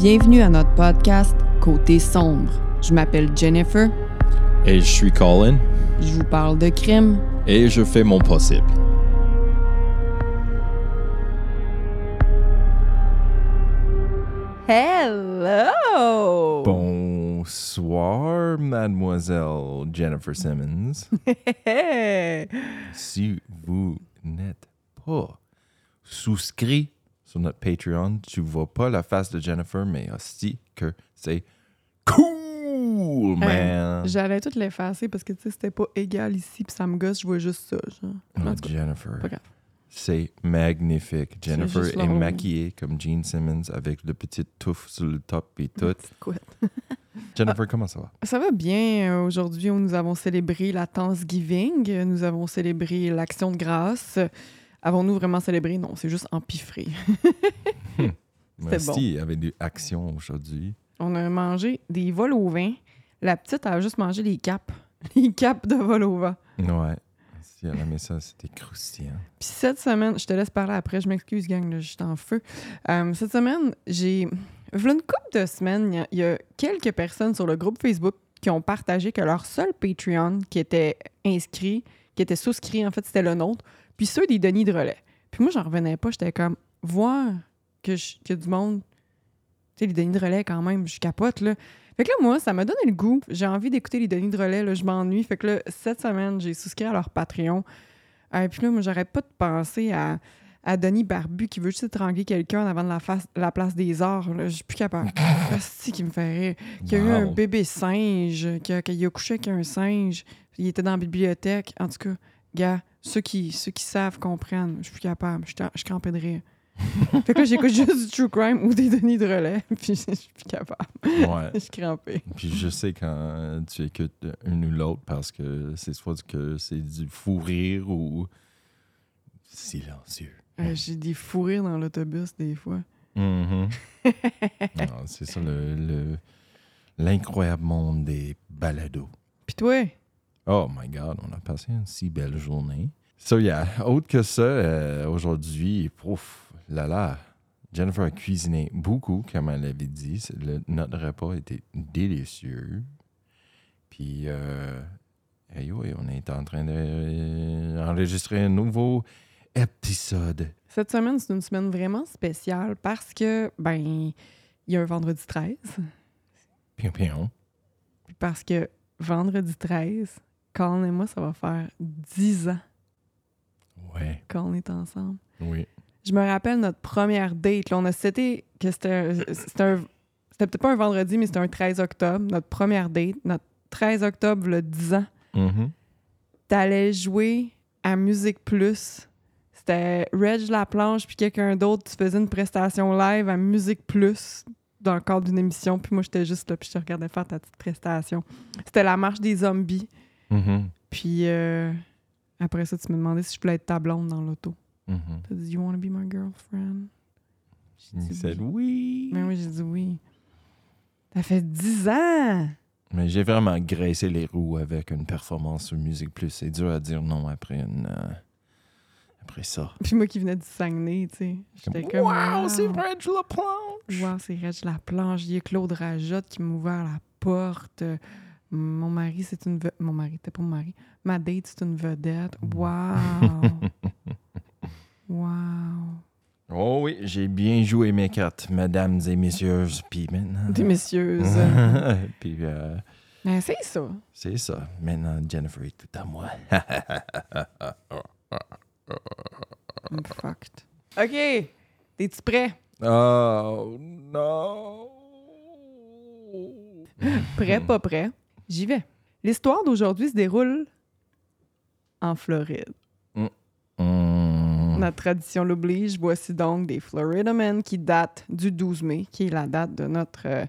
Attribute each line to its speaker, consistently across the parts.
Speaker 1: Bienvenue à notre podcast Côté sombre. Je m'appelle Jennifer.
Speaker 2: Et je suis Colin.
Speaker 1: Je vous parle de crime.
Speaker 2: Et je fais mon possible.
Speaker 1: Hello!
Speaker 3: Bonsoir, mademoiselle Jennifer Simmons. si vous n'êtes pas souscrit sur notre Patreon, tu vois pas la face de Jennifer, mais aussi que c'est cool, man.
Speaker 1: J'allais tout l'effacer parce que tu sais, c'était pas égal ici, puis ça me gosse, je vois juste ça. Genre.
Speaker 3: Oh, Jennifer, c'est magnifique. Jennifer est maquillée comme Gene Simmons avec le petit touffe sur le top et tout. Jennifer, comment ça va?
Speaker 1: Ça va bien. Euh, Aujourd'hui, nous avons célébré la Thanksgiving. Nous avons célébré l'Action de grâce. Avons-nous vraiment célébré? Non, c'est juste empiffré. C'était
Speaker 3: Merci,
Speaker 1: bon.
Speaker 3: il y avait des actions aujourd'hui.
Speaker 1: On a mangé des vols au vin. La petite a juste mangé les capes. Les capes de vol au vent.
Speaker 3: Ouais. Si elle aimait ça, c'était croustillant.
Speaker 1: Puis cette semaine, je te laisse parler après, je m'excuse, gang, là, je suis en feu. Euh, cette semaine, j'ai. Voilà une couple de semaines, il y a- il y, a quelques personnes sur le groupe Facebook qui ont partagé que leur seul Patreon qui était inscrit, qui était souscrit, en fait, c'était le nôtre, puis ceux des Denis de relais. Puis moi, j'en revenais pas, j'étais comme, voir que qu'il y a du monde. Tu sais, les Denis de relais, quand même, je capote, là. Fait que là, moi, ça m'a donné le goût. J'ai envie d'écouter les Denis de relais, là, je m'ennuie. Fait que là, cette semaine, j'ai souscrit à leur Patreon. Et puis là, moi, j'arrête pas de penser à, à Denis Barbu qui veut juste étrangler quelqu'un avant de la, face, la place des arts. Je suis plus capable. C'est qui me fait rire. Qu'il y a eu un bébé singe, qu'il a, qu'il a couché avec un singe. Il était dans la bibliothèque. En tout cas, gars, ceux qui, ceux qui savent comprennent. Je suis plus capable. Je suis je crampée de rire. fait que là, j'écoute juste du true crime ou des Denis de relais. Puis je suis plus capable.
Speaker 3: Ouais.
Speaker 1: Je suis crampée.
Speaker 3: Puis je sais quand tu écoutes une ou l'autre parce que c'est soit que c'est du fou rire ou silencieux.
Speaker 1: Euh, J'ai des fous rires dans l'autobus des fois.
Speaker 3: Mhm. Non, c'est ça le, le- l'incroyable monde des balados.
Speaker 1: Puis toi?
Speaker 3: Oh my God, on a passé une si belle journée. So, yeah, autre que ça, euh, aujourd'hui, pouf, là là, Jennifer a cuisiné beaucoup, comme elle avait dit. Le- notre repas était délicieux. Puis, euh, hey, oui, on est en train d'enregistrer un nouveau épisode.
Speaker 1: Cette semaine, c'est une semaine vraiment spéciale parce que, ben, il y a un vendredi 13.
Speaker 3: Pion, pion.
Speaker 1: Puis parce que vendredi 13, Colin et moi, ça va faire 10 ans
Speaker 3: Ouais,
Speaker 1: qu'on est ensemble.
Speaker 3: oui.
Speaker 1: Je me rappelle notre première date. Là, on a cité que c'était un- c'était peut-être pas un vendredi, mais c'était un 13 octobre. Notre première date, notre 13 octobre, le 10 ans.
Speaker 3: Mhm.
Speaker 1: T'allais jouer à Musique Plus. C'était Reg Laplanche puis quelqu'un d'autre. Tu faisais une prestation live à Musique Plus dans le cadre d'une émission. Puis moi, j'étais juste là, puis je te regardais faire ta petite prestation. C'était la marche des zombies.
Speaker 3: Mhm.
Speaker 1: Puis euh, après ça, tu me demandais si je voulais être ta blonde dans l'auto.
Speaker 3: Mhm.
Speaker 1: T'as dit, You wanna be my girlfriend? J'ai dit oui.
Speaker 3: oui.
Speaker 1: Ben oui, j'ai dit oui. Ça fait 10 ans!
Speaker 3: Mais j'ai vraiment graissé les roues avec une performance sur Musique Plus. C'est dur à dire non après une. euh, après ça.
Speaker 1: Puis moi qui venais du Saguenay, tu sais. J'étais comme.
Speaker 3: wow, c'est
Speaker 1: wow.
Speaker 3: vrai, je la planche.
Speaker 1: Wow, c'est Reg la planche. Il y a Claude Rajotte qui m'a ouvert la porte. Mon mari, c'est une vedette. Mon mari, t'es pas mon mari. Ma date, c'est une vedette. Wow! wow!
Speaker 3: Oh oui, j'ai bien joué mes cartes, mesdames et messieurs. Puis maintenant.
Speaker 1: Des messieurs.
Speaker 3: Puis euh,
Speaker 1: Mais c'est ça.
Speaker 3: c'est ça. Maintenant, Jennifer est tout à moi.
Speaker 1: I'm fucked. OK. T'es-tu prêt?
Speaker 3: oh non.
Speaker 1: Prêt, pas prêt? J'y vais. L'histoire d'aujourd'hui se déroule en Floride. Notre tradition l'oblige. Voici donc des Florida Men qui datent du 12 mai, qui est la date de notre euh,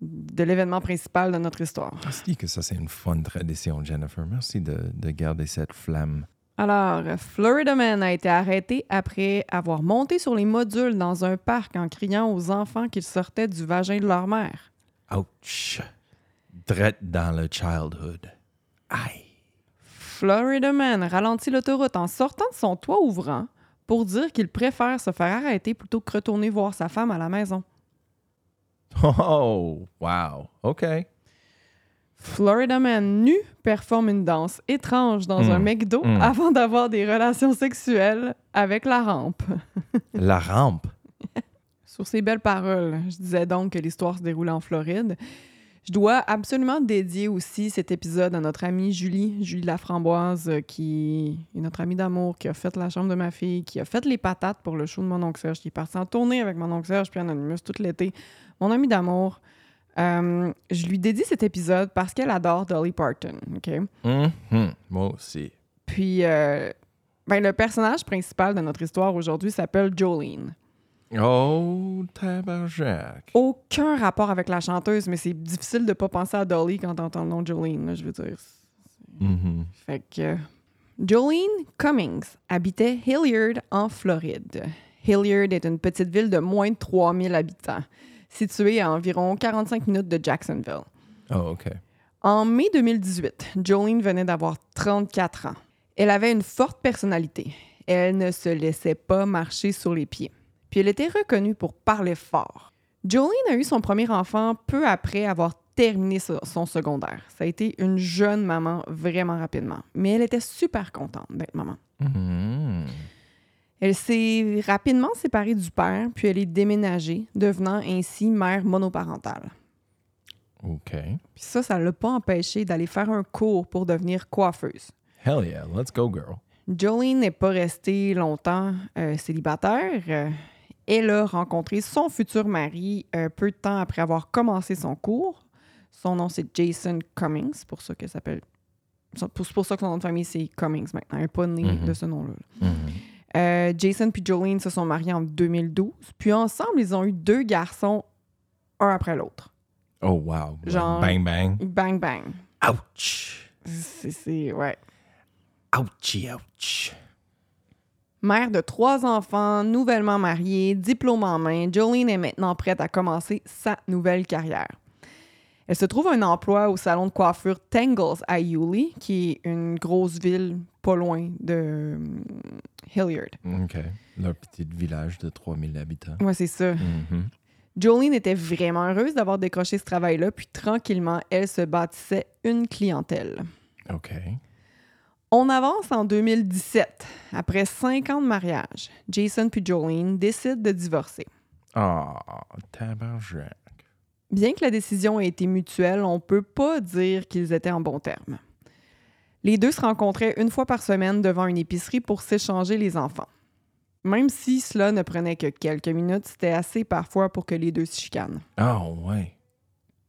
Speaker 1: de l'événement principal de notre histoire.
Speaker 3: Je dis que ça, c'est une fun tradition, Jennifer. Merci de, de garder cette flamme.
Speaker 1: Alors, Florida Man a été arrêté après avoir monté sur les modules dans un parc en criant aux enfants qu'ils sortaient du vagin de leur mère.
Speaker 3: Ouch. Drette dans le childhood. Aïe.
Speaker 1: Florida Man ralentit l'autoroute en sortant de son toit ouvrant pour dire qu'il préfère se faire arrêter plutôt que retourner voir sa femme à la maison.
Speaker 3: Oh, wow. OK.
Speaker 1: Florida Man nu performe une danse étrange dans
Speaker 3: Mm.
Speaker 1: un McDo
Speaker 3: Mm.
Speaker 1: avant d'avoir des relations sexuelles avec la rampe.
Speaker 3: La rampe?
Speaker 1: Sur ces belles paroles, je disais donc que l'histoire se déroule en Floride. Je dois absolument dédier aussi cet épisode à notre amie Julie, Julie Laframboise, euh, qui est notre amie d'amour, qui a fait la chambre de ma fille, qui a fait les patates pour le show de mon oncle Serge, qui est parti en tournée avec mon oncle Serge puis Anonymous tout l'été. Mon amie d'amour. Euh, je lui dédie cet épisode parce qu'elle adore Dolly Parton, OK?
Speaker 3: Mhm. Moi aussi.
Speaker 1: Puis, euh, ben, le personnage principal de notre histoire aujourd'hui s'appelle Jolene.
Speaker 3: Oh, tabarnak.
Speaker 1: aucun rapport avec la chanteuse, mais c'est difficile de pas penser à Dolly quand t'entends le nom Jolene, là, je veux dire.
Speaker 3: Mhm.
Speaker 1: Fait que... Jolene Cummings habitait Hilliard, en Floride. Hilliard est une petite ville de moins de 3000 habitants, située à environ 45 minutes de Jacksonville.
Speaker 3: Oh, OK.
Speaker 1: En mai 2018, Jolene venait d'avoir 34 ans. Elle avait une forte personnalité. Elle ne se laissait pas marcher sur les pieds. Puis elle était reconnue pour parler fort. Jolene a eu son premier enfant peu après avoir terminé so- son secondaire. Ça a été une jeune maman vraiment rapidement. Mais elle était super contente d'être maman.
Speaker 3: Mhm.
Speaker 1: Elle s'est rapidement séparée du père, puis elle est déménagée, devenant ainsi mère monoparentale.
Speaker 3: OK.
Speaker 1: Puis ça, ça l'a pas empêché d'aller faire un cours pour devenir coiffeuse.
Speaker 3: Hell yeah. Let's go, girl.
Speaker 1: Jolene n'est pas restée longtemps euh, célibataire. Elle a rencontré son futur mari euh, peu de temps après avoir commencé son cours. Son nom, c'est Jason Cummings, c'est pour ça que s'appelle. C'est pour, c'est pour ça que son nom de famille, c'est Cummings maintenant. Elle n'est pas née
Speaker 3: Mhm.
Speaker 1: de ce nom-là.
Speaker 3: Mhm.
Speaker 1: Euh, Jason puis Jolene se sont mariés en 2012. Puis ensemble, ils ont eu deux garçons, un après l'autre.
Speaker 3: Oh, wow.
Speaker 1: Genre-
Speaker 3: Bang, bang.
Speaker 1: Bang, bang.
Speaker 3: Ouch.
Speaker 1: C'est, c'est- ouais.
Speaker 3: Ouchie, ouch.
Speaker 1: Mère de trois enfants, nouvellement mariée, diplôme en main, Jolene est maintenant prête à commencer sa nouvelle carrière. Elle se trouve un emploi au salon de coiffure Tangles à Yulee, qui est une grosse ville pas loin de hum, Hilliard.
Speaker 3: OK. Leur petit village de 3000 habitants.
Speaker 1: Ouais, c'est ça.
Speaker 3: Mhm.
Speaker 1: Jolene était vraiment heureuse d'avoir décroché ce travail-là, puis tranquillement, elle se bâtissait une clientèle.
Speaker 3: OK.
Speaker 1: On avance en 2017. Après cinq ans de mariage, Jason puis Jolene décident de divorcer.
Speaker 3: Ah, tabarnak.
Speaker 1: Bien que la décision ait été mutuelle, on peut pas dire qu'ils étaient en bons termes. Les deux se rencontraient une fois par semaine devant une épicerie pour s'échanger les enfants. Même si cela ne prenait que quelques minutes, c'était assez parfois pour que les deux se chicanent.
Speaker 3: Ah, ouais.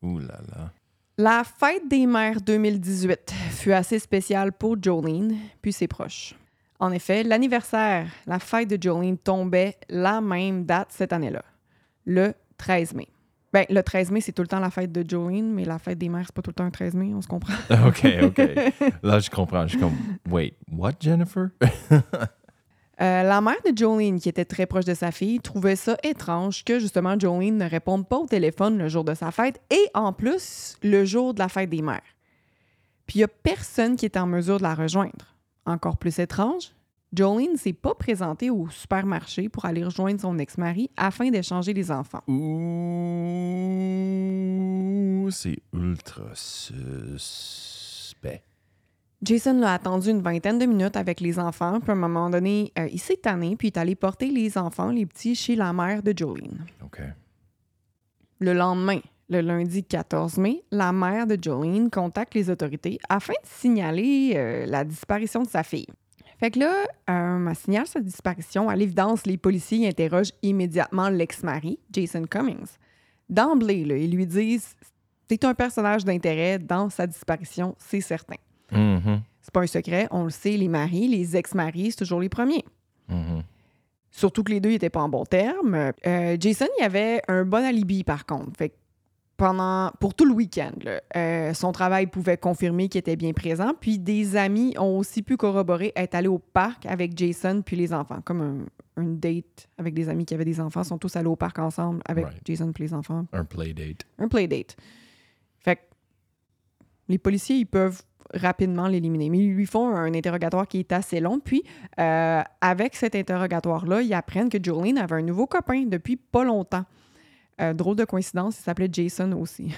Speaker 3: Ouh là là.
Speaker 1: La fête des mères 2018 fut assez spéciale pour Jolene puis ses proches. En effet, l'anniversaire, la fête de Jolene tombait la même date cette année-là, le 13 mai. Ben, le 13 mai, c'est tout le temps la fête de Jolene, mais la fête des mères, c'est pas tout le temps le 13 mai, on se comprend.
Speaker 3: OK, OK. Là, je comprends. Je suis comme, wait, what, Jennifer?
Speaker 1: Euh, la mère de Jolene, qui était très proche de sa fille, trouvait ça étrange que justement Jolene ne réponde pas au téléphone le jour de sa fête et en plus le jour de la fête des mères. Puis il n'y a personne qui était en mesure de la rejoindre. Encore plus étrange, Jolene ne s'est pas présentée au supermarché pour aller rejoindre son ex-mari afin d'échanger les enfants.
Speaker 3: Ouh, c'est ultra suspect.
Speaker 1: Jason l'a attendu une vingtaine de minutes avec les enfants, puis à un moment donné, euh, il s'est tanné, puis il est allé porter les enfants, les petits, chez la mère de Jolene.
Speaker 3: OK.
Speaker 1: Le lendemain, le lundi 14 mai, la mère de Jolene contacte les autorités afin de signaler euh, la disparition de sa fille. Fait que là, euh, elle signale sa disparition. À l'évidence, les policiers interrogent immédiatement l'ex-mari, Jason Cummings. D'emblée, ils lui disent T'es un personnage d'intérêt dans sa disparition, c'est certain.
Speaker 3: Mhm,
Speaker 1: C'est pas un secret, on le sait, les maris, les ex-maris, c'est toujours les premiers.
Speaker 3: mhm.
Speaker 1: Surtout que les deux n'étaient pas en bon terme. Euh, Jason, il avait un bon alibi, par contre. Fait que pendant, pour tout le week-end, euh, son travail pouvait confirmer qu'il était bien présent. Puis des amis ont aussi pu corroborer être allés au parc avec Jason puis les enfants. Comme un, une date avec des amis qui avaient des enfants. Ils sont tous allés au parc ensemble avec
Speaker 3: Right.
Speaker 1: Jason puis les enfants.
Speaker 3: Un playdate.
Speaker 1: Un playdate. Fait que les policiers, ils peuvent rapidement l'éliminer. Mais ils lui font un interrogatoire qui est assez long. Puis, euh, avec cet interrogatoire-là, ils apprennent que Jolene avait un nouveau copain depuis pas longtemps. Euh, drôle de coïncidence, il s'appelait Jason aussi.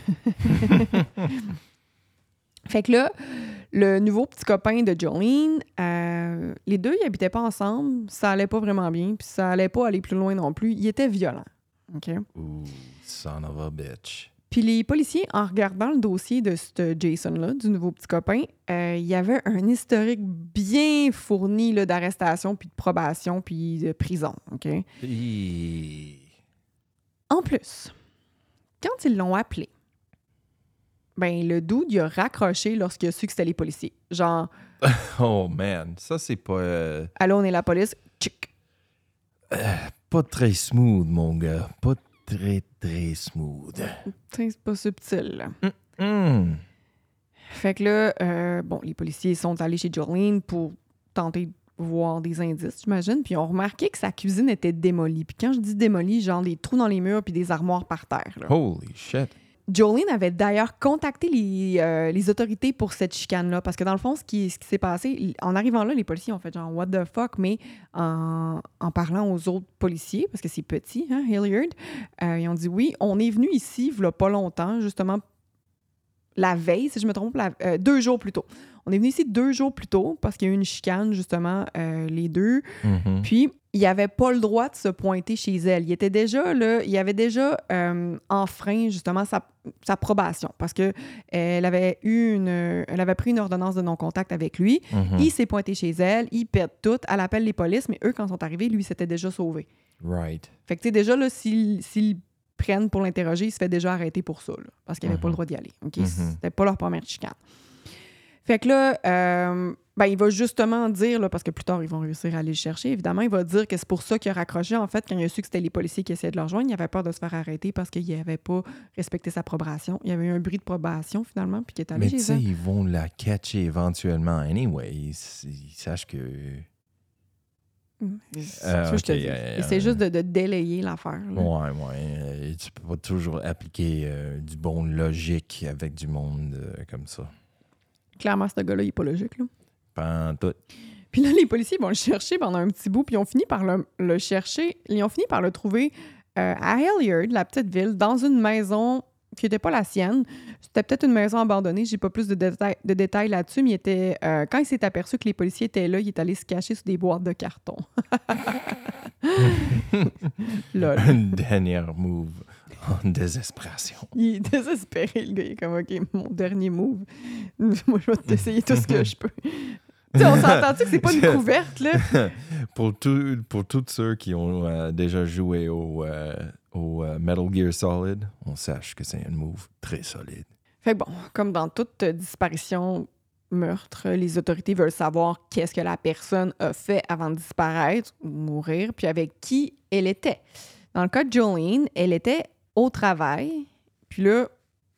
Speaker 1: fait que là, le nouveau petit copain de Jolene, euh, les deux, ils habitaient pas ensemble, ça allait pas vraiment bien, puis ça allait pas aller plus loin non plus. Il était violent. OK?
Speaker 3: Ooh, son of a bitch.
Speaker 1: Puis les policiers, en regardant le dossier de ce Jason-là, du nouveau petit copain, euh, il y avait un historique bien fourni d'arrestation, puis de probation, puis de prison. OK? En plus, quand ils l'ont appelé, ben le dude, il a raccroché lorsqu'il a su que c'était les policiers. Genre,
Speaker 3: Oh man, ça c'est pas euh,
Speaker 1: allô, on est la police. Tchic.
Speaker 3: pas très smooth mon gars, pas très très smooth.
Speaker 1: C'est pas subtil. là.
Speaker 3: Hmm.
Speaker 1: Fait que là, euh, bon, les policiers sont allés chez Jolene pour tenter de voir des indices, j'imagine. Puis ils ont remarqué que sa cuisine était démolie. Puis quand je dis démolie, genre des trous dans les murs puis des armoires par terre. là.
Speaker 3: Holy shit.
Speaker 1: Jolene avait d'ailleurs contacté les, euh, les autorités pour cette chicane-là. Parce que dans le fond, ce qui, ce qui s'est passé, en arrivant là, les policiers ont fait genre What the fuck, mais en, en parlant aux autres policiers, parce que c'est petit, hein, Hilliard, euh, ils ont dit Oui, on est venu ici, il pas longtemps, justement la veille, si je me trompe, la- euh, deux jours plus tôt. On est venu ici deux jours plus tôt parce qu'il y a eu une chicane, justement, les deux.
Speaker 3: Mhm.
Speaker 1: Puis, il n'avait pas le droit de se pointer chez elle. Il était déjà, là, il avait déjà euh, enfreint, justement, sa, sa probation parce que elle avait eu une, elle avait pris une ordonnance de non-contact avec lui.
Speaker 3: Mhm.
Speaker 1: Il s'est pointé chez elle, il pète tout, elle appelle les polices, mais eux, quand ils sont arrivés, lui, s'était déjà sauvé.
Speaker 3: Right.
Speaker 1: Fait que, tu sais, déjà, là, s'ils s'ils prennent pour l'interroger, il se fait déjà arrêter pour ça, là, parce qu'il n'avait pas
Speaker 3: Mhm.
Speaker 1: le droit d'y aller. OK?
Speaker 3: Mhm.
Speaker 1: C'était pas leur première chicane. Fait que là, euh, ben, il va justement dire, là, parce que plus tard, ils vont réussir à aller le chercher, évidemment, il va dire que c'est pour ça qu'il a raccroché. En fait, quand il a su que c'était les policiers qui essayaient de le rejoindre, il avait peur de se faire arrêter parce qu'il n'avait pas respecté sa probation. Il y avait eu un bris de probation, finalement, puis qu'il est allé
Speaker 3: Mais tu sais, ils vont la catcher éventuellement anyway. Ils, ils sachent que.
Speaker 1: C'est
Speaker 3: Ah,
Speaker 1: ça que je te
Speaker 3: ok,
Speaker 1: dis.
Speaker 3: euh,
Speaker 1: Il essaie juste de, de délayer l'affaire.
Speaker 3: Ouais, ouais. euh, tu peux pas toujours appliquer euh, du bon logique avec du monde euh, comme ça.
Speaker 1: Clairement, ce gars-là, il n'est pas logique. Là.
Speaker 3: Pas en tout.
Speaker 1: Puis là, les policiers vont le chercher pendant un petit bout, puis ils ont fini par le, le chercher. Ils ont fini par le trouver euh, à Hilliard, la petite ville, dans une maison qui n'était pas la sienne. C'était peut-être une maison abandonnée. J'ai pas plus de détails, de détails là-dessus, mais il était, euh, quand il s'est aperçu que les policiers étaient là, il est allé se cacher sous des boîtes de carton. Lol.
Speaker 3: Une dernière move en désespération.
Speaker 1: Il est désespéré, le gars. Il est comme, OK, mon dernier move. Moi, je vais t'essayer tout ce que je peux. On s'entend-tu que c'est pas une couverte, là?
Speaker 3: pour, tout, pour tous ceux qui ont euh, déjà joué au, euh, au euh, Metal Gear Solid, on sache que c'est un move très solide.
Speaker 1: Fait que bon, comme dans toute disparition, meurtre, les autorités veulent savoir qu'est-ce que la personne a fait avant de disparaître ou mourir, puis avec qui elle était. Dans le cas de Jolene, elle était au travail, puis là,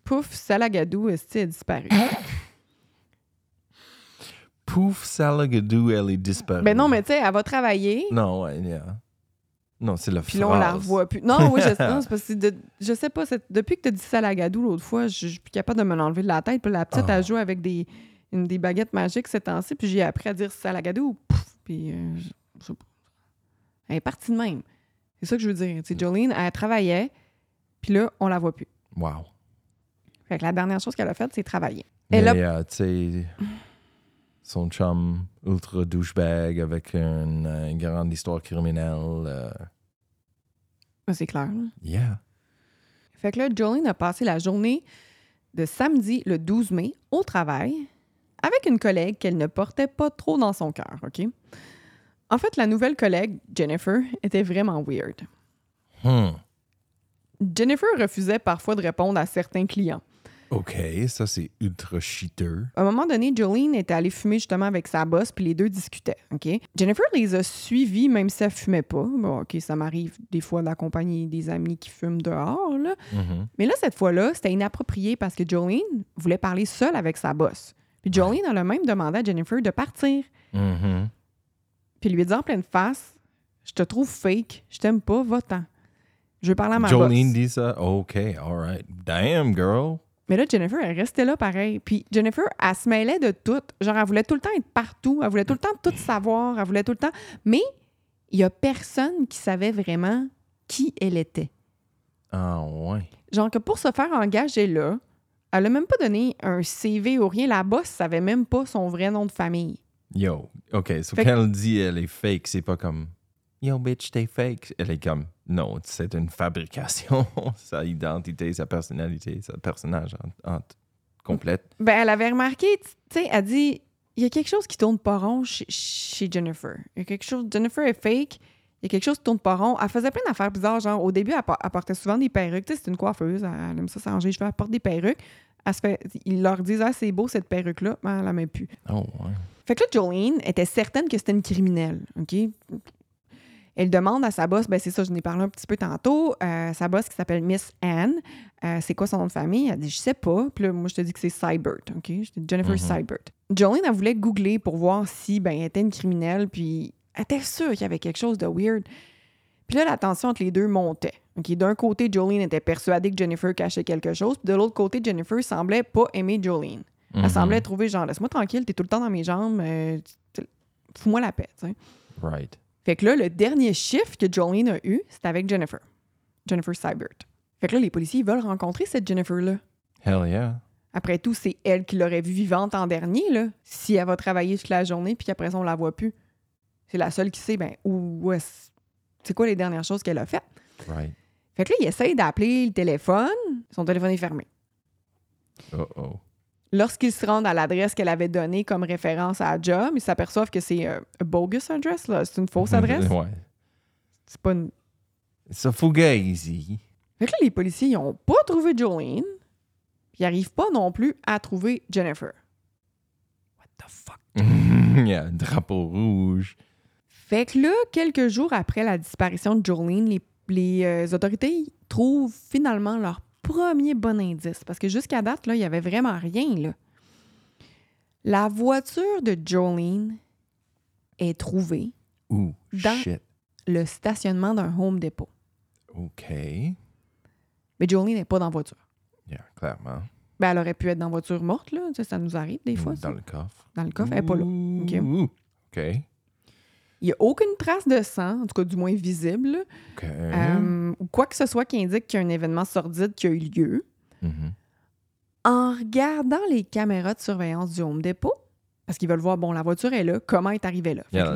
Speaker 1: pouf, Salagadou, est a disparu.
Speaker 3: Pouf, Salagadou, elle est disparue.
Speaker 1: ben non, mais tu sais, elle va travailler,
Speaker 3: Non, ouais, yeah. Non, c'est la
Speaker 1: puis là, on la revoit plus. Non, oui, je, non, c'est parce que de- je sais pas, depuis que tu as dit Salagadou l'autre fois, je je suis plus capable de me l'enlever de la tête, puis la petite,
Speaker 3: Ah.
Speaker 1: elle joue avec des, une, des baguettes magiques ces temps-ci, puis j'ai appris à dire Salagadou, pouf, puis euh, je-. Elle est partie de même. C'est ça que je veux dire. Tu sais, Jolene, elle travaillait, puis là, on la voit plus.
Speaker 3: Wow.
Speaker 1: Fait que la dernière chose qu'elle a faite, c'est travailler.
Speaker 3: Mais,
Speaker 1: a-
Speaker 3: euh, tu sais, son chum ultra douchebag avec une, euh, grande histoire criminelle. euh,
Speaker 1: C'est clair.
Speaker 3: yeah.
Speaker 1: Fait que là, Jolene a passé la journée de samedi, le 12 mai, au travail, avec une collègue qu'elle ne portait pas trop dans son cœur, OK? En fait, la nouvelle collègue, Jennifer, était vraiment weird.
Speaker 3: Hmm.
Speaker 1: Jennifer refusait parfois de répondre à certains clients.
Speaker 3: OK, ça c'est ultra cheater.
Speaker 1: À un moment donné, Jolene était allée fumer justement avec sa boss, puis les deux discutaient, OK? Jennifer les a suivis, même si elle fumait pas. Bon, OK, ça m'arrive des fois d'accompagner des amis qui fument dehors, là.
Speaker 3: Mhm.
Speaker 1: Mais là, cette fois-là, c'était inapproprié parce que Jolene voulait parler seule avec sa boss. Puis Jolene elle a même demandé à Jennifer de partir.
Speaker 3: Mhm.
Speaker 1: Puis lui a dit en pleine face Je te trouve fake, je t'aime pas, va-t'en. Je veux parler à ma
Speaker 3: Jolene
Speaker 1: boss.
Speaker 3: dit ça? OK, all right. Damn, girl.
Speaker 1: Mais là, Jennifer, elle restait là pareil. Puis Jennifer, elle se mêlait de tout. Genre, elle voulait tout le temps être partout. Elle voulait tout le temps tout savoir. Elle voulait tout le temps. Mais il y a personne qui savait vraiment qui elle était.
Speaker 3: Ah, ouais.
Speaker 1: Genre que pour se faire engager là, elle a même pas donné un CV ou rien. La boss savait même pas son vrai nom de famille.
Speaker 3: Yo, OK. So quand elle dit elle est fake, c'est pas comme Yo, bitch, t'es fake. Elle est comme Non, c'est une fabrication. sa identité, sa personnalité, sa personnage en, en- complète.
Speaker 1: Ben, elle avait remarqué, tu sais, elle dit il y a quelque chose qui tourne pas rond chez, chez Jennifer. Il y a quelque chose. Jennifer est fake. Il y a quelque chose qui tourne pas rond. Elle faisait plein d'affaires bizarres. Genre, au début, elle, elle portait souvent des perruques. Tu sais, c'est une coiffeuse. Elle, aime ça s'arranger cheveux. Elle porte des perruques. Elle se fait, ils leur disent Ah, c'est beau cette perruque-là. Mais elle la met plus.
Speaker 3: Oh, ouais.
Speaker 1: Fait que là, Jolene était certaine que c'était une criminelle. OK? Elle demande à sa boss, ben c'est ça, je n'ai parlé un petit peu tantôt, euh, sa boss qui s'appelle Miss Anne, euh, c'est quoi son nom de famille? Elle dit, je sais pas. Puis là, moi, je te dis que c'est Cybert, OK? Jennifer
Speaker 3: Mhm.
Speaker 1: Cybert. Jolene, elle voulait googler pour voir si, ben, elle était une criminelle, puis elle était sûre qu'il y avait quelque chose de weird. Puis là, la tension entre les deux montait. OK? D'un côté, Jolene était persuadée que Jennifer cachait quelque chose, puis de l'autre côté, Jennifer semblait pas aimer Jolene. Elle
Speaker 3: Mhm.
Speaker 1: semblait trouver genre, laisse-moi tranquille, t'es tout le temps dans mes jambes, euh, fous-moi la paix.
Speaker 3: Right.
Speaker 1: Fait que là, le dernier chiffre que Jolene a eu, c'était avec Jennifer. Jennifer Cybert. Fait que là, les policiers, ils veulent rencontrer cette Jennifer-là.
Speaker 3: Hell yeah.
Speaker 1: Après tout, c'est elle qui l'aurait vue vivante en dernier, là. Si elle va travailler toute la journée puis qu'après ça, on la voit plus. C'est la seule qui sait, ben, où, où est-ce- C'est quoi les dernières choses qu'elle a faites?
Speaker 3: Right.
Speaker 1: Fait que là, il essaye d'appeler le téléphone. Son téléphone est fermé.
Speaker 3: Oh, oh.
Speaker 1: Lorsqu'ils se rendent à l'adresse qu'elle avait donnée comme référence à job, ils s'aperçoivent que c'est un bogus address, là. C'est une fausse adresse.
Speaker 3: ouais.
Speaker 1: C'est pas une...
Speaker 3: C'est a fugazi.
Speaker 1: Fait que là, les policiers, ils ont pas trouvé Jolene, ils arrivent pas non plus à trouver Jennifer. What the fuck?
Speaker 3: Il y a un drapeau rouge.
Speaker 1: Fait que là, quelques jours après la disparition de Jolene, les, les, euh, autorités trouvent finalement leur premier bon indice. Parce que jusqu'à date, là, il y avait vraiment rien, là. La voiture de Jolene est trouvée Dans-
Speaker 3: shit.
Speaker 1: le stationnement d'un Home Depot.
Speaker 3: OK.
Speaker 1: Mais Jolene n'est pas dans la voiture.
Speaker 3: Yeah, clairement.
Speaker 1: Ben, elle aurait pu être dans la voiture morte, là. Tu sais, ça nous arrive des fois, ça.
Speaker 3: Dans le coffre.
Speaker 1: Dans le coffre, elle n'est pas là. OK.
Speaker 3: OK.
Speaker 1: Il n'y a aucune trace de sang, en tout cas du moins visible. Euh, ou quoi que ce soit qui indique qu'il y a un événement sordide qui a eu lieu.
Speaker 3: Mhm.
Speaker 1: En regardant les caméras de surveillance du Home Depot, parce qu'ils veulent voir, bon, la voiture est là, comment elle est arrivée là?
Speaker 3: Yeah.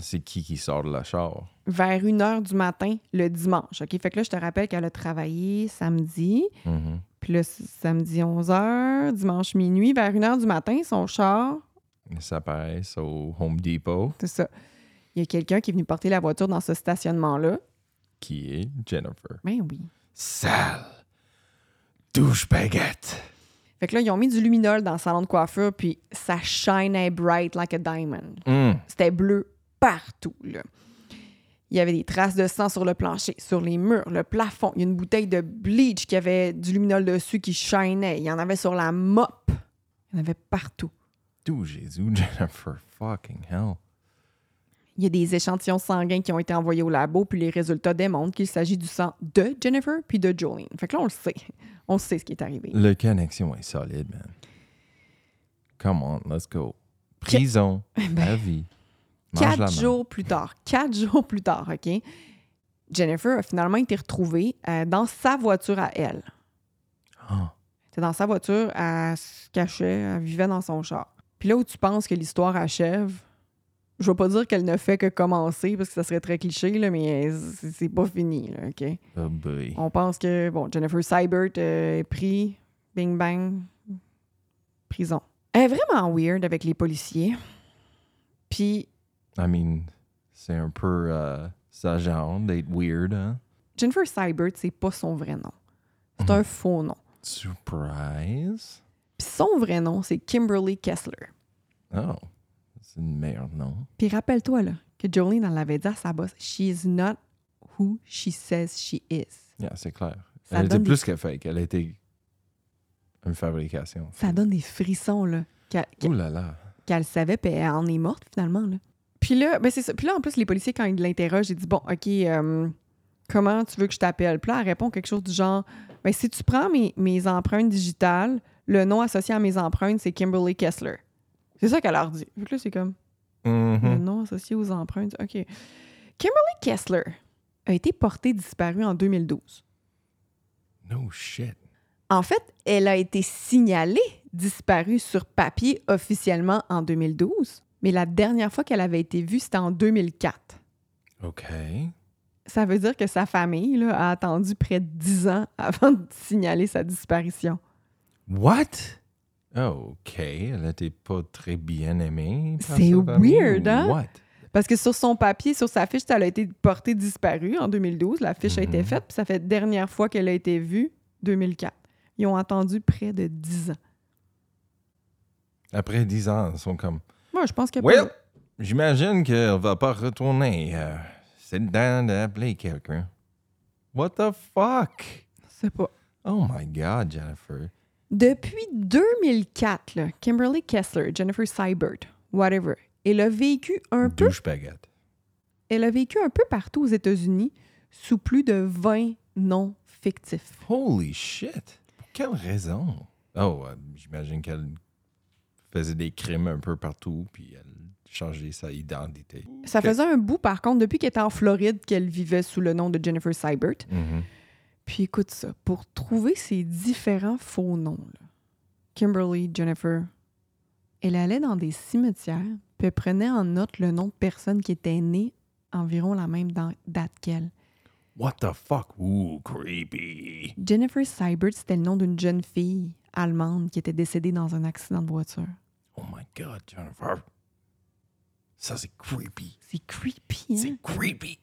Speaker 3: C'est qui qui sort de la char?
Speaker 1: vers 1 h du matin, le dimanche. OK? Fait que là, je te rappelle qu'elle a travaillé samedi,
Speaker 3: Mhm.
Speaker 1: puis là, samedi 11 h, dimanche minuit, vers 1 h du matin, son char,
Speaker 3: Ça apparaît au Home Depot,
Speaker 1: c'est ça. Il y a quelqu'un qui est venu porter la voiture dans ce stationnement-là.
Speaker 3: qui est Jennifer.
Speaker 1: Ben oui.
Speaker 3: Sale. Douche baguette.
Speaker 1: Fait que là, ils ont mis du luminol dans le salon de coiffure, puis ça shinait bright like a diamond.
Speaker 3: Mm.
Speaker 1: C'était bleu partout, là. Il y avait des traces de sang sur le plancher, sur les murs, le plafond. Il y a une bouteille de bleach qui avait du luminol dessus qui shinait. Il y en avait sur la mop. Il y en avait partout.
Speaker 3: D'où Jésus, Jennifer? Fucking hell.
Speaker 1: Il y a des échantillons sanguins qui ont été envoyés au labo, puis les résultats démontrent qu'il s'agit du sang de Jennifer puis de Jolene. Fait que là, on le sait. On sait ce qui est arrivé.
Speaker 3: La connexion est solide, man. Come on, let's go. Prison, à vie. Mange la
Speaker 1: Quatre jours plus tard, quatre jours plus tard, OK, Jennifer a finalement été retrouvée euh, dans sa voiture à elle.
Speaker 3: Ah,
Speaker 1: C'était dans sa voiture, elle se cachait, elle vivait dans son char. Puis là où tu penses que l'histoire achève, je vais pas dire qu'elle ne fait que commencer parce que ça serait très cliché, là, mais c'est pas fini, là, OK?
Speaker 3: oh boy.
Speaker 1: On pense que, bon, Jennifer Seibert euh, est pris, bing bang, prison. Elle est vraiment weird avec les policiers. Puis
Speaker 3: I mean, c'est un peu euh, sa genre d'être weird, hein?
Speaker 1: Jennifer Seibert, c'est pas son vrai nom. C'est
Speaker 3: Mhm.
Speaker 1: un faux nom.
Speaker 3: Surprise.
Speaker 1: Puis son vrai nom, c'est Kimberly Kessler.
Speaker 3: Oh, c'est une merde, non?
Speaker 1: Puis rappelle-toi, là, que Jolene, elle l'avait dit à sa boss, She is not who she says she is.
Speaker 3: Yeah, c'est clair.
Speaker 1: Ça
Speaker 3: Elle était
Speaker 1: donne des-
Speaker 3: plus que fake. Elle était une fabrication.
Speaker 1: Ça donne des frissons, là. Qu'elle
Speaker 3: Ouh là là.
Speaker 1: qu'elle savait, puis elle en est morte, finalement, là. Puis là, ben c'est ça. Puis là, en plus, les policiers, quand ils l'interrogent, ils disent Bon, OK, euh, comment tu veux que je t'appelle? Puis là, elle répond quelque chose du genre Ben, si tu prends mes, mes empreintes digitales, le nom associé à mes empreintes, c'est Kimberly Kessler. C'est ça qu'elle leur dit. Fait que là, c'est comme le nom associé aux empreintes. OK. Kimberly Kessler a été portée disparue en 2012.
Speaker 3: No shit.
Speaker 1: En fait, elle a été signalée disparue sur papier officiellement en 2012, mais la dernière fois qu'elle avait été vue, c'était en 2004.
Speaker 3: OK.
Speaker 1: Ça veut dire que sa famille là, a attendu près de 10 ans avant de signaler sa disparition.
Speaker 3: What? Oh, OK. Elle n'était pas très bien aimée. par
Speaker 1: C'est
Speaker 3: sa famille
Speaker 1: weird,
Speaker 3: ou
Speaker 1: hein?
Speaker 3: What?
Speaker 1: Parce que sur son papier, sur sa fiche, elle a été portée disparue en 2012. La fiche a été
Speaker 3: Mhm.
Speaker 1: faite, puis ça fait dernière fois qu'elle a été vue, 2004. Ils ont attendu près de 10 ans.
Speaker 3: Après 10 ans, ils sont comme.
Speaker 1: Moi, je pense que
Speaker 3: Well, j'imagine qu'elle va pas retourner. Euh, c'est le temps d'appeler quelqu'un. What the fuck?
Speaker 1: c'est pas.
Speaker 3: Oh my God, Jennifer.
Speaker 1: Depuis 2004, là, Kimberly Kessler, Jennifer Seibert, whatever, elle a vécu un peu,
Speaker 3: Douche baguette.
Speaker 1: elle a vécu un peu partout aux États-Unis sous plus de 20 noms fictifs.
Speaker 3: Holy shit. Pour quelle raison? Oh, euh, j'imagine qu'elle faisait des crimes un peu partout, puis elle changeait sa identité.
Speaker 1: Ça faisait un bout, par contre, depuis qu'elle était en Floride, qu'elle vivait sous le nom de Jennifer Seibert.
Speaker 3: Mhm.
Speaker 1: Puis écoute ça, pour trouver ces différents faux noms, là, Kimberly, Jennifer, elle allait dans des cimetières, puis elle prenait en note le nom de personnes qui étaient nées environ la même date qu'elle.
Speaker 3: What the fuck? Ooh, creepy.
Speaker 1: Jennifer Seibert, c'était le nom d'une jeune fille allemande qui était décédée dans un accident de voiture.
Speaker 3: Oh my God, Jennifer. Ça, c'est creepy.
Speaker 1: C'est creepy, hein?
Speaker 3: C'est creepy.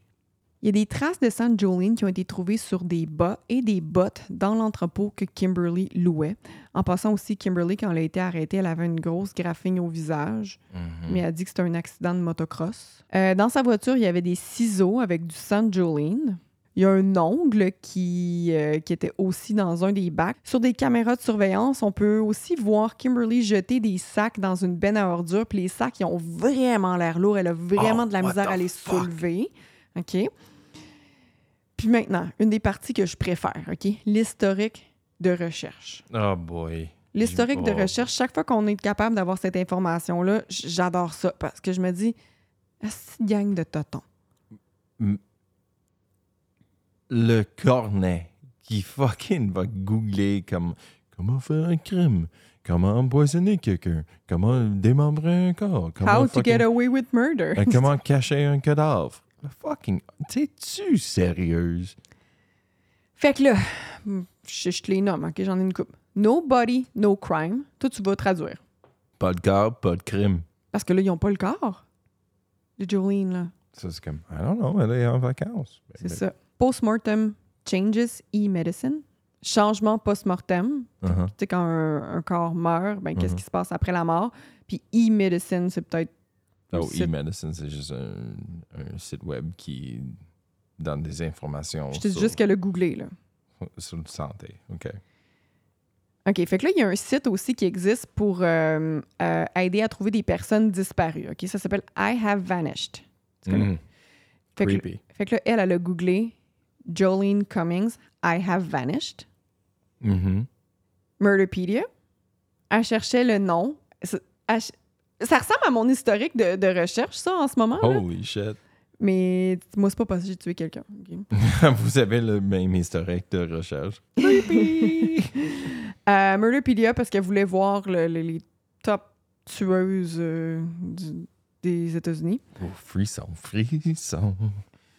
Speaker 1: Il y a des traces de sang de Jolene qui ont été trouvées sur des bas et des bottes dans l'entrepôt que Kimberly louait. En passant aussi, Kimberly, quand elle a été arrêtée, elle avait une grosse graphine au visage,
Speaker 3: Mhm.
Speaker 1: mais elle a dit que c'était un accident de motocross. Euh, dans sa voiture, il y avait des ciseaux avec du sang de Jolene. Il y a un ongle qui, euh, qui était aussi dans un des bacs. Sur des caméras de surveillance, on peut aussi voir Kimberly jeter des sacs dans une benne à ordures. Puis les sacs, ils ont vraiment l'air lourds. Elle a vraiment
Speaker 3: Oh,
Speaker 1: de la misère à les
Speaker 3: fuck?
Speaker 1: soulever. OK? Puis maintenant, une des parties que je préfère, OK? L'historique de recherche.
Speaker 3: Oh boy.
Speaker 1: L'historique de recherche, chaque fois qu'on est capable d'avoir cette information-là, j'adore ça parce que je me dis, est gang de totons?
Speaker 3: Le cornet qui fucking va googler comme comment faire un crime, comment empoisonner quelqu'un, comment démembrer un corps, comment,
Speaker 1: How to
Speaker 3: fucking-
Speaker 1: get away with murder?
Speaker 3: euh, comment cacher un cadavre. Fucking. T'es-tu sérieuse?
Speaker 1: Fait que là, je, je te les nomme, OK? J'en ai une coupe. Nobody, no crime. Toi, tu vas traduire.
Speaker 3: Pas de corps, pas de crime.
Speaker 1: Parce que là, ils n'ont pas le corps de Jolene, là.
Speaker 3: Ça, c'est comme, I don't know, elle est en vacances.
Speaker 1: C'est ça. Postmortem changes e-medicine. Changement post-mortem.
Speaker 3: Uh-huh.
Speaker 1: Tu sais, quand un, un corps meurt, ben, qu'est-ce
Speaker 3: Mhm.
Speaker 1: qui se passe après la mort? Puis e-medicine, c'est peut-être.
Speaker 3: Oh, e-medicine, c'est juste un, un site web qui donne des informations
Speaker 1: Je te dis
Speaker 3: sur,
Speaker 1: juste qu'elle a googlé, là.
Speaker 3: sur la santé. OK.
Speaker 1: OK, fait que là, il y a un site aussi qui existe pour euh, euh, aider à trouver des personnes disparues. OK, ça s'appelle I Have Vanished. Tu connais?
Speaker 3: Mm.
Speaker 1: Fait, que,
Speaker 3: Creepy.
Speaker 1: fait que là, elle, elle a googlé Jolene Cummings, I Have Vanished,
Speaker 3: Mhm.
Speaker 1: Murderpedia. Elle cherchait le nom. Elle ça ressemble à mon historique de, de recherche, ça, en ce moment. là.
Speaker 3: Holy shit.
Speaker 1: Mais moi, c'est pas parce que j'ai tué quelqu'un.
Speaker 3: Vous avez le même historique de recherche.
Speaker 1: Euh, Murderpedia, parce qu'elle voulait voir le- le- les top tueuses euh, du- des États-Unis.
Speaker 3: Oh, frisson, frisson.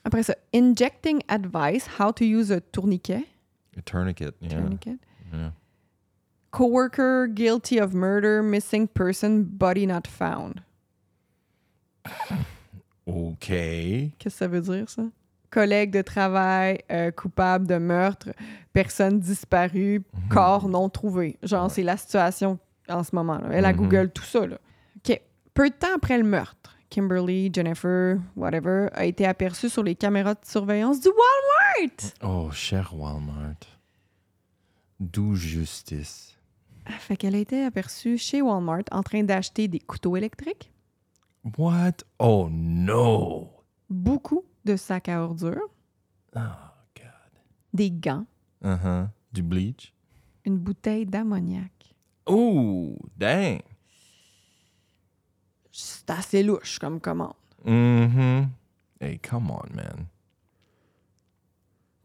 Speaker 1: Après ça, Injecting Advice, How to Use a Tourniquet.
Speaker 3: A tourniquet, yeah.
Speaker 1: Tourniquet.
Speaker 3: yeah.
Speaker 1: Coworker guilty of murder, missing person, body not found.
Speaker 3: OK.
Speaker 1: Qu'est-ce que ça veut dire, ça? Collègue de travail euh, coupable de meurtre, personne disparue,
Speaker 3: Mhm.
Speaker 1: corps non trouvé. Genre,
Speaker 3: Ouais.
Speaker 1: c'est la situation en ce moment. Là. Elle a
Speaker 3: Mhm.
Speaker 1: Google tout ça. Là. OK. Peu de temps après le meurtre, Kimberly, Jennifer, whatever, a été aperçue sur les caméras de surveillance du Walmart.
Speaker 3: Oh, cher Walmart. D'où justice?
Speaker 1: Fait qu'elle a été aperçue chez Walmart en train d'acheter des couteaux électriques,
Speaker 3: What? Oh no!
Speaker 1: beaucoup de sacs à ordures,
Speaker 3: Oh God.
Speaker 1: des gants,
Speaker 3: Uh-huh. Du bleach?
Speaker 1: une bouteille d'ammoniac.
Speaker 3: Oh, dang!
Speaker 1: C'est assez louche comme commande.
Speaker 3: Mm-hmm. Hey, come on, man.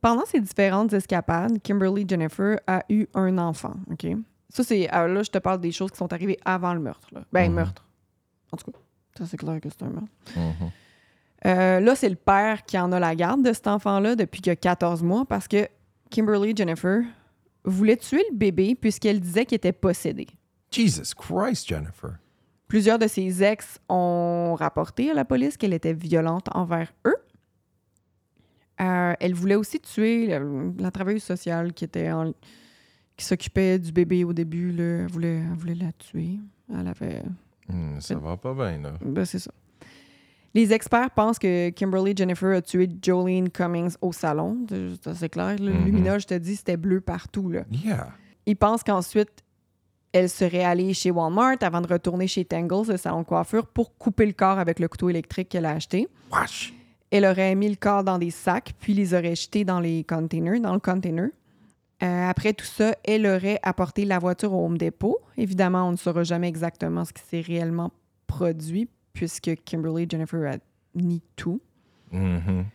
Speaker 1: Pendant ces différentes escapades, Kimberly Jennifer a eu un enfant, OK? Ça, c'est... ah, là, je te parle des choses qui sont arrivées avant le meurtre, là. Ben,
Speaker 3: Mhm.
Speaker 1: meurtre. En tout cas, ça, c'est clair que c'est un meurtre.
Speaker 3: Mhm.
Speaker 1: Euh, là, c'est le père qui en a la garde de cet enfant-là depuis qu'il a 14 mois parce que Kimberly Jennifer voulait tuer le bébé puisqu'elle disait qu'il était possédé.
Speaker 3: Jesus Christ, Jennifer.
Speaker 1: Plusieurs de ses ex ont rapporté à la police qu'elle était violente envers eux. Euh, elle voulait aussi tuer la, la travailleuse sociale qui était en- qui s'occupait du bébé au début. là. Elle, voulait, elle voulait la tuer. Elle avait
Speaker 3: Hmm, ça va pas bien, là.
Speaker 1: Ben, c'est ça. Les experts pensent que Kimberly Jennifer a tué Jolene Cummings au salon. C'est assez clair. Le
Speaker 3: Mhm.
Speaker 1: luminol, je te dis, c'était bleu partout. Là.
Speaker 3: Yeah.
Speaker 1: Ils pensent qu'ensuite, elle serait allée chez Walmart avant de retourner chez Tangles, le salon de coiffure, pour couper le corps avec le couteau électrique qu'elle a acheté.
Speaker 3: Wesh.
Speaker 1: Elle aurait mis le corps dans des sacs, puis les aurait jetés dans les containers, dans le container. Euh, après tout ça, elle aurait apporté la voiture au Home Depot. Évidemment, on ne saura jamais exactement ce qui s'est réellement produit, puisque Kimberly Jennifer a nie tout.
Speaker 3: Mhm.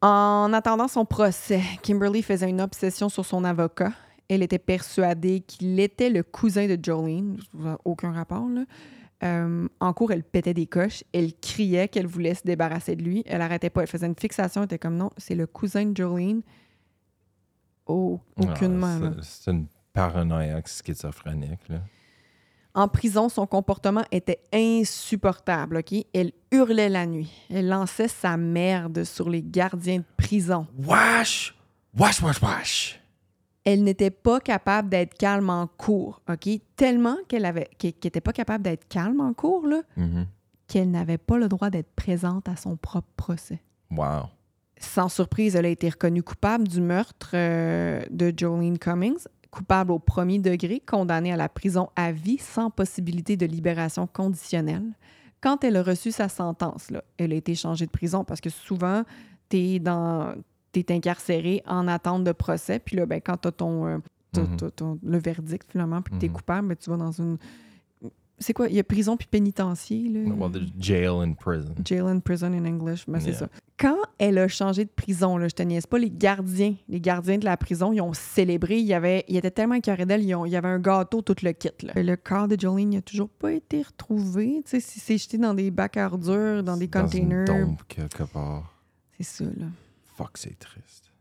Speaker 1: En attendant son procès, Kimberly faisait une obsession sur son avocat. Elle était persuadée qu'il était le cousin de Jolene. Aucun rapport, là. Euh, en cours, elle pétait des coches. Elle criait qu'elle voulait se débarrasser de lui. Elle arrêtait pas. Elle faisait une fixation. Elle était comme non, c'est le cousin de Jolene. Oh, aucunement.
Speaker 3: Ah, c'est- une paranoïaque schizophrénique, là.
Speaker 1: En prison, son comportement était insupportable. ok? Elle hurlait la nuit. Elle lançait sa merde sur les gardiens de prison.
Speaker 3: Wesh! Wesh, wesh, wesh!
Speaker 1: elle n'était pas capable d'être calme en cours, OK? Tellement qu'elle avait qu'elle n'était pas capable d'être calme en cours, là,
Speaker 3: Mhm.
Speaker 1: qu'elle n'avait pas le droit d'être présente à son propre procès.
Speaker 3: Wow.
Speaker 1: Sans surprise, elle a été reconnue coupable du meurtre euh, de Jolene Cummings, coupable au premier degré, condamnée à la prison à vie sans possibilité de libération conditionnelle. Quand elle a reçu sa sentence, là, elle a été changée de prison parce que souvent, tu es dans t'es incarcéré en attente de procès. Puis là, ben, quand tu as ton, euh,
Speaker 3: Mhm.
Speaker 1: ton- le verdict, finalement, puis que tu es
Speaker 3: Mhm.
Speaker 1: coupable, ben, tu vas dans une... C'est quoi? Il y a prison puis pénitencier. Là?
Speaker 3: Well, there's jail and prison.
Speaker 1: Jail and prison in English, ben c'est
Speaker 3: Yeah.
Speaker 1: ça. Quand elle a changé de prison, là, je te niaise pas, les gardiens, les gardiens de la prison, ils ont célébré. Il y avait, il était tellement écœurés d'elle, ils il y avait un gâteau, tout le kit. là. Le corps de Jolene n'a toujours pas été retrouvé. Tu sais, si c'est jeté dans des bacs à ordures, dans des
Speaker 3: Dans une
Speaker 1: containers.
Speaker 3: tombe quelque part.
Speaker 1: C'est ça, là.
Speaker 3: Fuck, c'est triste.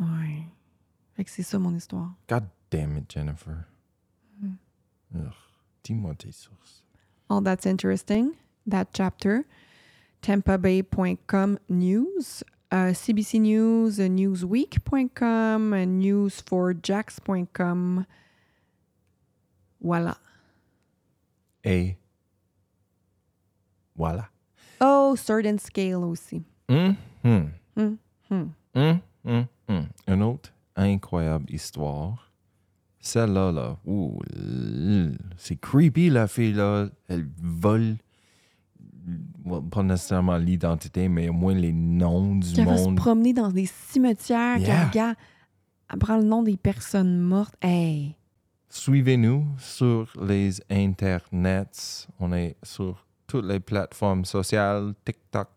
Speaker 1: Ouais. Fait que c'est ça mon histoire.
Speaker 3: God damn it, Jennifer.
Speaker 1: Hmm.
Speaker 3: Ugh. Tes.
Speaker 1: All That's Interesting, that chapter, tampabay.com news, uh, CBC News, uh, newsweek.com, uh, news4jax.com. Voilà.
Speaker 3: Et voilà.
Speaker 1: Oh, certain Scale aussi.
Speaker 3: Hum, hum.
Speaker 1: Hum, hum.
Speaker 3: Hum, hum, hum. Une autre incroyable histoire. Celle-là, là, ouh, c'est creepy, la fille, là. Elle vole, well, pas nécessairement l'identité, mais au moins les noms du
Speaker 1: Qui va se
Speaker 3: monde.
Speaker 1: promener dans des cimetières,
Speaker 3: Yeah.
Speaker 1: regarde, elle prend le nom des personnes mortes. Hey!
Speaker 3: Suivez-nous sur les internets. On est sur toutes les plateformes sociales, TikTok,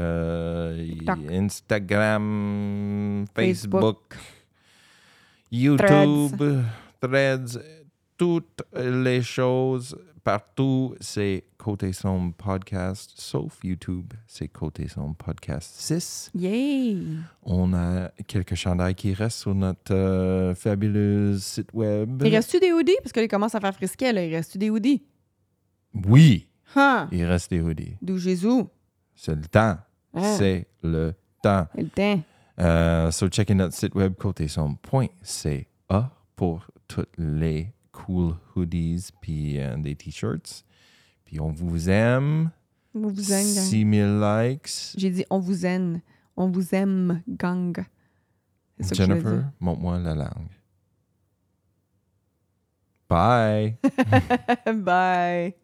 Speaker 3: euh,
Speaker 1: TikTok.
Speaker 3: Instagram,
Speaker 1: Facebook.
Speaker 3: Facebook, YouTube, Threads. toutes les choses partout, c'est Côté Sombre Podcast, sauf YouTube, c'est Côté Sombre Podcast 6.
Speaker 1: Yay!
Speaker 3: On a quelques chandails qui restent sur notre euh, fabuleux site web.
Speaker 1: Il reste-tu des hoodies? Parce que là, il commence à faire frisquet, là. Il reste-tu des hoodies?
Speaker 3: Oui,
Speaker 1: Huh!
Speaker 3: il reste des hoodies.
Speaker 1: D'où Jésus?
Speaker 3: C'est le temps.
Speaker 1: Ah.
Speaker 3: C'est le temps.
Speaker 1: Et le temps.
Speaker 3: Euh, so, checkez notre site web côté-sombre.ca pour toutes les cool hoodies puis euh, des t-shirts. Puis on vous aime.
Speaker 1: On vous aime, gang.
Speaker 3: 6000 likes.
Speaker 1: J'ai dit on vous aime. On vous aime, gang. Ça
Speaker 3: Jennifer, montre-moi la langue. Bye.
Speaker 1: Bye.